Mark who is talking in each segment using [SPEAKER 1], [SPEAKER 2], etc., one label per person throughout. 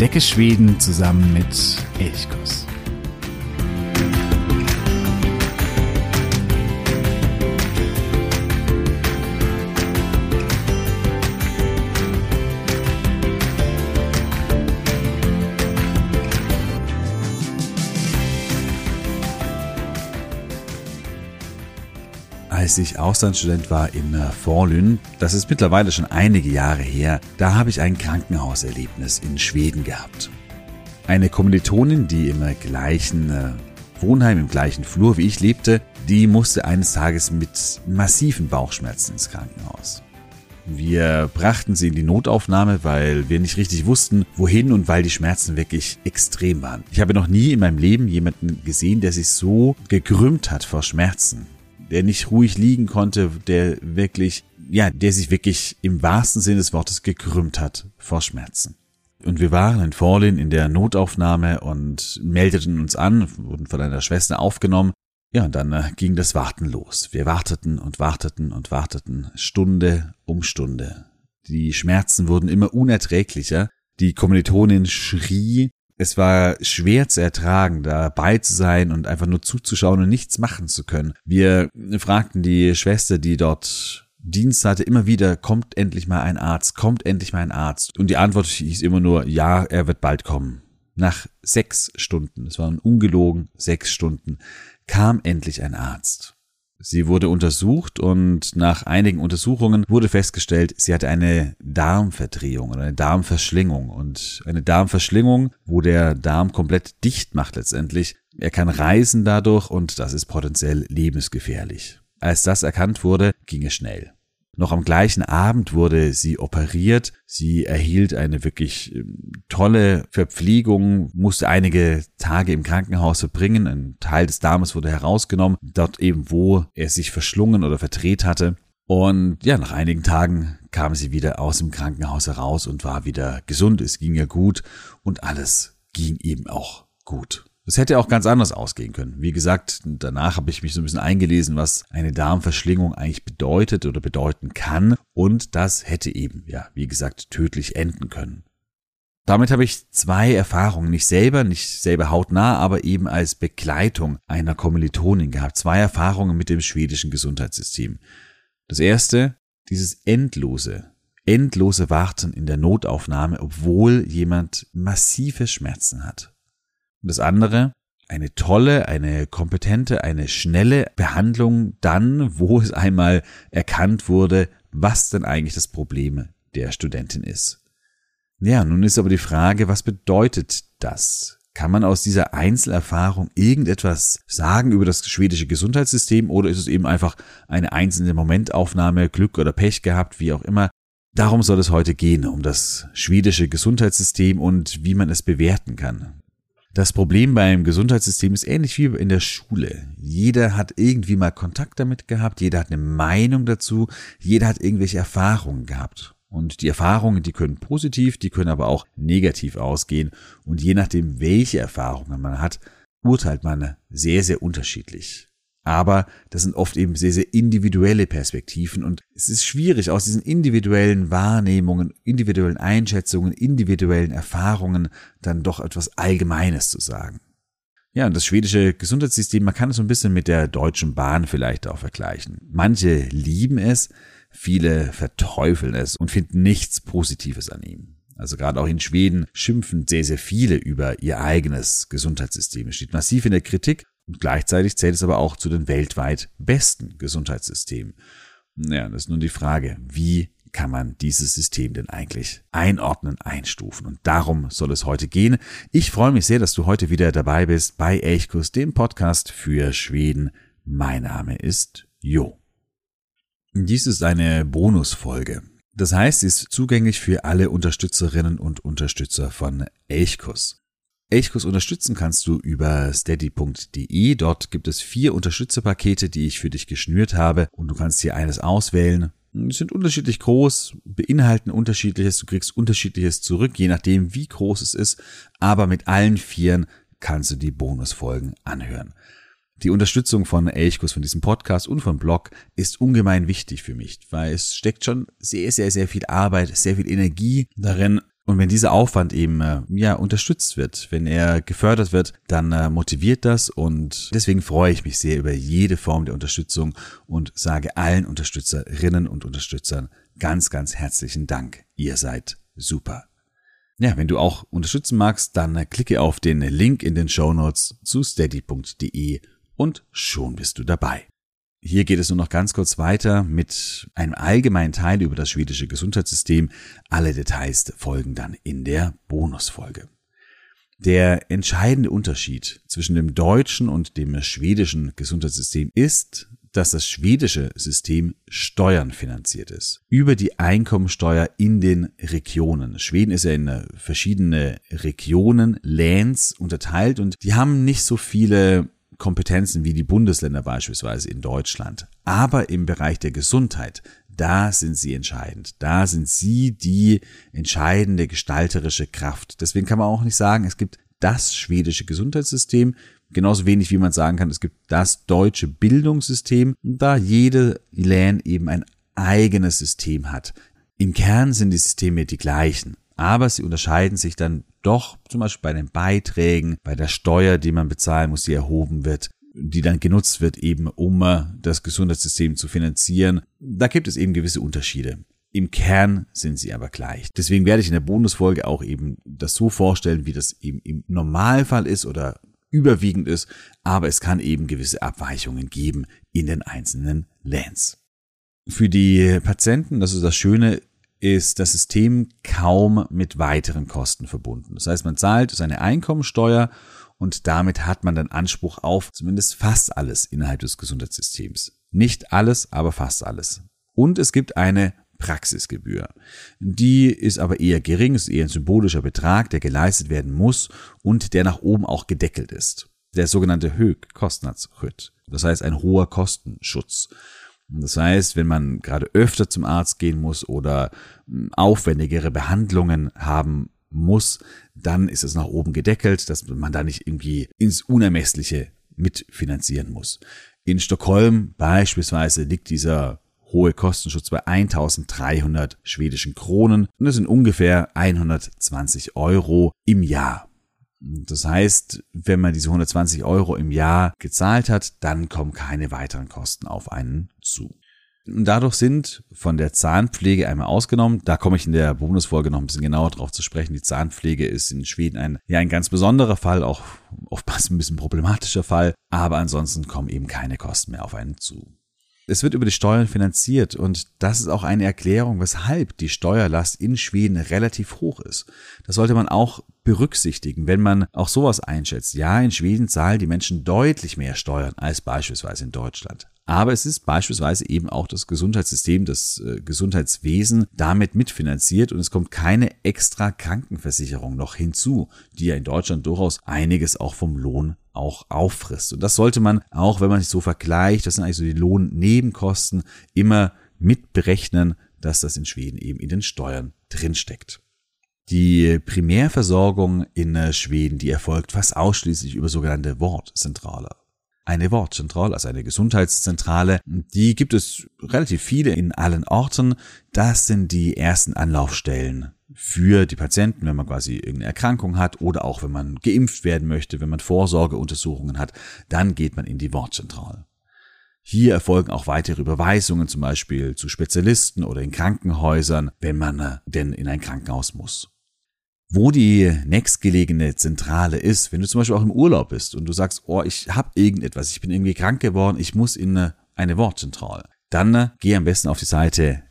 [SPEAKER 1] Entdecke Schweden zusammen mit Elchkuss. Als ich Auslandsstudent war in Forlün, das ist mittlerweile schon einige Jahre her, da habe ich ein Krankenhauserlebnis in Schweden gehabt. Eine Kommilitonin, die im gleichen äh, Wohnheim, im gleichen Flur wie ich lebte, die musste eines Tages mit massiven Bauchschmerzen ins Krankenhaus. Wir brachten sie in die Notaufnahme, weil wir nicht richtig wussten, wohin und weil die Schmerzen wirklich extrem waren. Ich habe noch nie in meinem Leben jemanden gesehen, der sich so gekrümmt hat vor Schmerzen der nicht ruhig liegen konnte, der wirklich, ja, der sich wirklich im wahrsten Sinne des Wortes gekrümmt hat vor Schmerzen. Und wir waren in Forlin in der Notaufnahme und meldeten uns an, wurden von einer Schwester aufgenommen. Ja, und dann äh, ging das Warten los. Wir warteten und warteten und warteten, Stunde um Stunde. Die Schmerzen wurden immer unerträglicher. Die Kommilitonin schrie, es war schwer zu ertragen, dabei zu sein und einfach nur zuzuschauen und nichts machen zu können. Wir fragten die Schwester, die dort Dienst hatte, immer wieder, kommt endlich mal ein Arzt, kommt endlich mal ein Arzt. Und die Antwort hieß immer nur, ja, er wird bald kommen. Nach sechs Stunden, es waren ungelogen sechs Stunden, kam endlich ein Arzt. Sie wurde untersucht und nach einigen Untersuchungen wurde festgestellt, sie hatte eine Darmverdrehung oder eine Darmverschlingung. Und eine Darmverschlingung, wo der Darm komplett dicht macht letztendlich. Er kann reisen dadurch und das ist potenziell lebensgefährlich. Als das erkannt wurde, ging es schnell. Noch am gleichen Abend wurde sie operiert. Sie erhielt eine wirklich ähm, tolle Verpflegung, musste einige Tage im Krankenhaus verbringen. Ein Teil des Darmes wurde herausgenommen, dort eben, wo er sich verschlungen oder verdreht hatte. Und ja, nach einigen Tagen kam sie wieder aus dem Krankenhaus heraus und war wieder gesund. Es ging ihr gut und alles ging eben auch gut. Das hätte auch ganz anders ausgehen können. Wie gesagt, danach habe ich mich so ein bisschen eingelesen, was eine Darmverschlingung eigentlich bedeutet oder bedeuten kann. Und das hätte eben, ja, wie gesagt, tödlich enden können. Damit habe ich zwei Erfahrungen, nicht selber, nicht selber hautnah, aber eben als Begleitung einer Kommilitonin gehabt. Zwei Erfahrungen mit dem schwedischen Gesundheitssystem. Das erste, dieses endlose, endlose Warten in der Notaufnahme, obwohl jemand massive Schmerzen hat. Das andere, eine tolle, eine kompetente, eine schnelle Behandlung dann, wo es einmal erkannt wurde, was denn eigentlich das Problem der Studentin ist. Ja, nun ist aber die Frage, was bedeutet das? Kann man aus dieser Einzelerfahrung irgendetwas sagen über das schwedische Gesundheitssystem oder ist es eben einfach eine einzelne Momentaufnahme, Glück oder Pech gehabt, wie auch immer? Darum soll es heute gehen, um das schwedische Gesundheitssystem und wie man es bewerten kann. Das Problem beim Gesundheitssystem ist ähnlich wie in der Schule. Jeder hat irgendwie mal Kontakt damit gehabt, jeder hat eine Meinung dazu, jeder hat irgendwelche Erfahrungen gehabt. Und die Erfahrungen, die können positiv, die können aber auch negativ ausgehen. Und je nachdem, welche Erfahrungen man hat, urteilt man sehr, sehr unterschiedlich. Aber das sind oft eben sehr, sehr individuelle Perspektiven und es ist schwierig, aus diesen individuellen Wahrnehmungen, individuellen Einschätzungen, individuellen Erfahrungen dann doch etwas Allgemeines zu sagen. Ja, und das schwedische Gesundheitssystem, man kann es so ein bisschen mit der Deutschen Bahn vielleicht auch vergleichen. Manche lieben es, viele verteufeln es und finden nichts Positives an ihm. Also gerade auch in Schweden schimpfen sehr, sehr viele über ihr eigenes Gesundheitssystem. Es steht massiv in der Kritik und gleichzeitig zählt es aber auch zu den weltweit besten Gesundheitssystemen. Ja, das ist nun die Frage, wie kann man dieses System denn eigentlich einordnen, einstufen? Und darum soll es heute gehen. Ich freue mich sehr, dass du heute wieder dabei bist bei Elchkus, dem Podcast für Schweden. Mein Name ist Jo. Dies ist eine Bonusfolge. Das heißt, sie ist zugänglich für alle Unterstützerinnen und Unterstützer von Elchkus. Elchkurs unterstützen kannst du über steady.de. Dort gibt es vier Unterstützerpakete, die ich für dich geschnürt habe und du kannst hier eines auswählen. Sie sind unterschiedlich groß, beinhalten unterschiedliches, du kriegst unterschiedliches zurück, je nachdem wie groß es ist, aber mit allen vieren kannst du die Bonusfolgen anhören. Die Unterstützung von Elchkus, von diesem Podcast und vom Blog ist ungemein wichtig für mich, weil es steckt schon sehr, sehr, sehr viel Arbeit, sehr viel Energie darin, Und wenn dieser Aufwand eben äh, ja unterstützt wird, wenn er gefördert wird, dann äh, motiviert das und deswegen freue ich mich sehr über jede Form der Unterstützung und sage allen Unterstützerinnen und Unterstützern ganz, ganz herzlichen Dank. Ihr seid super. Ja, wenn du auch unterstützen magst, dann äh, klicke auf den Link in den Show Notes zu steady.de und schon bist du dabei. Hier geht es nur noch ganz kurz weiter mit einem allgemeinen Teil über das schwedische Gesundheitssystem. Alle Details folgen dann in der Bonusfolge. Der entscheidende Unterschied zwischen dem deutschen und dem schwedischen Gesundheitssystem ist, dass das schwedische System Steuern finanziert ist. Über die Einkommensteuer in den Regionen. Schweden ist ja in verschiedene Regionen, Lands unterteilt und die haben nicht so viele Kompetenzen wie die Bundesländer beispielsweise in Deutschland. Aber im Bereich der Gesundheit, da sind sie entscheidend. Da sind sie die entscheidende gestalterische Kraft. Deswegen kann man auch nicht sagen, es gibt das schwedische Gesundheitssystem, genauso wenig wie man sagen kann, es gibt das deutsche Bildungssystem, da jede LAN eben ein eigenes System hat. Im Kern sind die Systeme die gleichen, aber sie unterscheiden sich dann doch zum Beispiel bei den Beiträgen, bei der Steuer, die man bezahlen muss, die erhoben wird, die dann genutzt wird, eben um äh, das Gesundheitssystem zu finanzieren. Da gibt es eben gewisse Unterschiede. Im Kern sind sie aber gleich. Deswegen werde ich in der Bonusfolge auch eben das so vorstellen, wie das eben im Normalfall ist oder überwiegend ist, aber es kann eben gewisse Abweichungen geben in den einzelnen Lands. Für die Patienten, das ist das Schöne, ist das System kaum mit weiteren Kosten verbunden. Das heißt, man zahlt seine Einkommensteuer und damit hat man dann Anspruch auf zumindest fast alles innerhalb des Gesundheitssystems. Nicht alles, aber fast alles. Und es gibt eine Praxisgebühr. Die ist aber eher gering, ist eher ein symbolischer Betrag, der geleistet werden muss und der nach oben auch gedeckelt ist. Der sogenannte Höchkostnadsschritt. Das heißt ein hoher Kostenschutz. Das heißt, wenn man gerade öfter zum Arzt gehen muss oder hm, aufwendigere Behandlungen haben muss, dann ist es nach oben gedeckelt, dass man da nicht irgendwie ins Unermessliche mitfinanzieren muss. In Stockholm beispielsweise liegt dieser hohe Kostenschutz bei 1300 schwedischen Kronen und das sind ungefähr 120 Euro im Jahr. Das heißt, wenn man diese 120 Euro im Jahr gezahlt hat, dann kommen keine weiteren Kosten auf einen zu. Und dadurch sind von der Zahnpflege einmal ausgenommen. Da komme ich in der Bonusfolge noch ein bisschen genauer drauf zu sprechen. Die Zahnpflege ist in Schweden ein, ja, ein ganz besonderer Fall, auch oftmals ein bisschen problematischer Fall. Aber ansonsten kommen eben keine Kosten mehr auf einen zu. Es wird über die Steuern finanziert und das ist auch eine Erklärung, weshalb die Steuerlast in Schweden relativ hoch ist. Das sollte man auch berücksichtigen, wenn man auch sowas einschätzt. Ja, in Schweden zahlen die Menschen deutlich mehr Steuern als beispielsweise in Deutschland. Aber es ist beispielsweise eben auch das Gesundheitssystem, das äh, Gesundheitswesen damit mitfinanziert und es kommt keine extra Krankenversicherung noch hinzu, die ja in Deutschland durchaus einiges auch vom Lohn auch auffrisst. Und das sollte man auch, wenn man sich so vergleicht, das sind eigentlich so die Lohnnebenkosten, immer mitberechnen, dass das in Schweden eben in den Steuern drinsteckt. Die Primärversorgung in äh, Schweden, die erfolgt fast ausschließlich über sogenannte Wortzentrale. Eine Wortzentrale, also eine Gesundheitszentrale, die gibt es relativ viele in allen Orten. Das sind die ersten Anlaufstellen für die Patienten, wenn man quasi irgendeine Erkrankung hat oder auch wenn man geimpft werden möchte, wenn man Vorsorgeuntersuchungen hat, dann geht man in die Wortzentrale. Hier erfolgen auch weitere Überweisungen, zum Beispiel zu Spezialisten oder in Krankenhäusern, wenn man äh, denn in ein Krankenhaus muss. Wo die nächstgelegene Zentrale ist, wenn du zum Beispiel auch im Urlaub bist und du sagst, oh, ich habe irgendetwas, ich bin irgendwie krank geworden, ich muss in äh, eine Wortzentrale, dann äh, geh am besten auf die Seite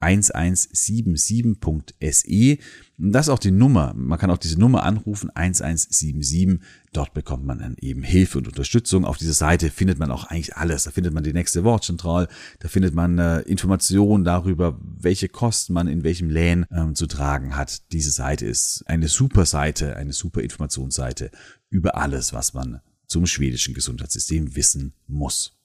[SPEAKER 1] 1177.se. Das ist auch die Nummer. Man kann auch diese Nummer anrufen, 1177. Dort bekommt man dann eben Hilfe und Unterstützung. Auf dieser Seite findet man auch eigentlich alles. Da findet man die nächste Wortzentral, da findet man äh, Informationen darüber, welche Kosten man in welchem Län ähm, zu tragen hat. Diese Seite ist eine super Seite, eine super Informationsseite über alles, was man zum schwedischen Gesundheitssystem wissen muss.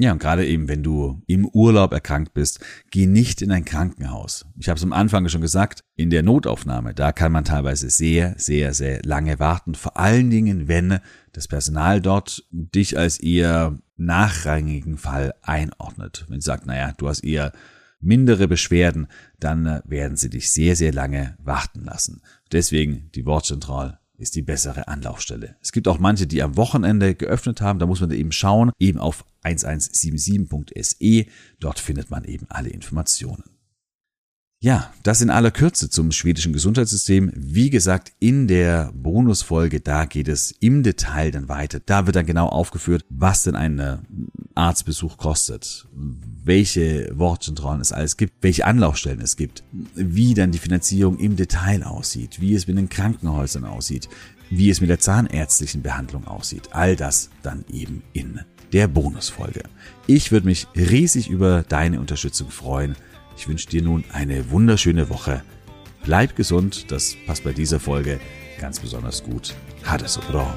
[SPEAKER 1] Ja, und gerade eben, wenn du im Urlaub erkrankt bist, geh nicht in ein Krankenhaus. Ich habe es am Anfang schon gesagt, in der Notaufnahme, da kann man teilweise sehr, sehr, sehr lange warten. Vor allen Dingen, wenn das Personal dort dich als eher nachrangigen Fall einordnet. Wenn sie sagt, naja, du hast eher mindere Beschwerden, dann werden sie dich sehr, sehr lange warten lassen. Deswegen die Wortzentral ist die bessere Anlaufstelle. Es gibt auch manche, die am Wochenende geöffnet haben, da muss man eben schauen, eben auf 1177.se, dort findet man eben alle Informationen. Ja, das in aller Kürze zum schwedischen Gesundheitssystem. Wie gesagt, in der Bonusfolge, da geht es im Detail dann weiter. Da wird dann genau aufgeführt, was denn ein äh, Arztbesuch kostet, welche Wortzentralen es alles gibt, welche Anlaufstellen es gibt, wie dann die Finanzierung im Detail aussieht, wie es mit den Krankenhäusern aussieht, wie es mit der zahnärztlichen Behandlung aussieht. All das dann eben in der Bonusfolge. Ich würde mich riesig über deine Unterstützung freuen. Ich wünsche dir nun eine wunderschöne Woche. Bleib gesund, das passt bei dieser Folge ganz besonders gut. Ha det så bra.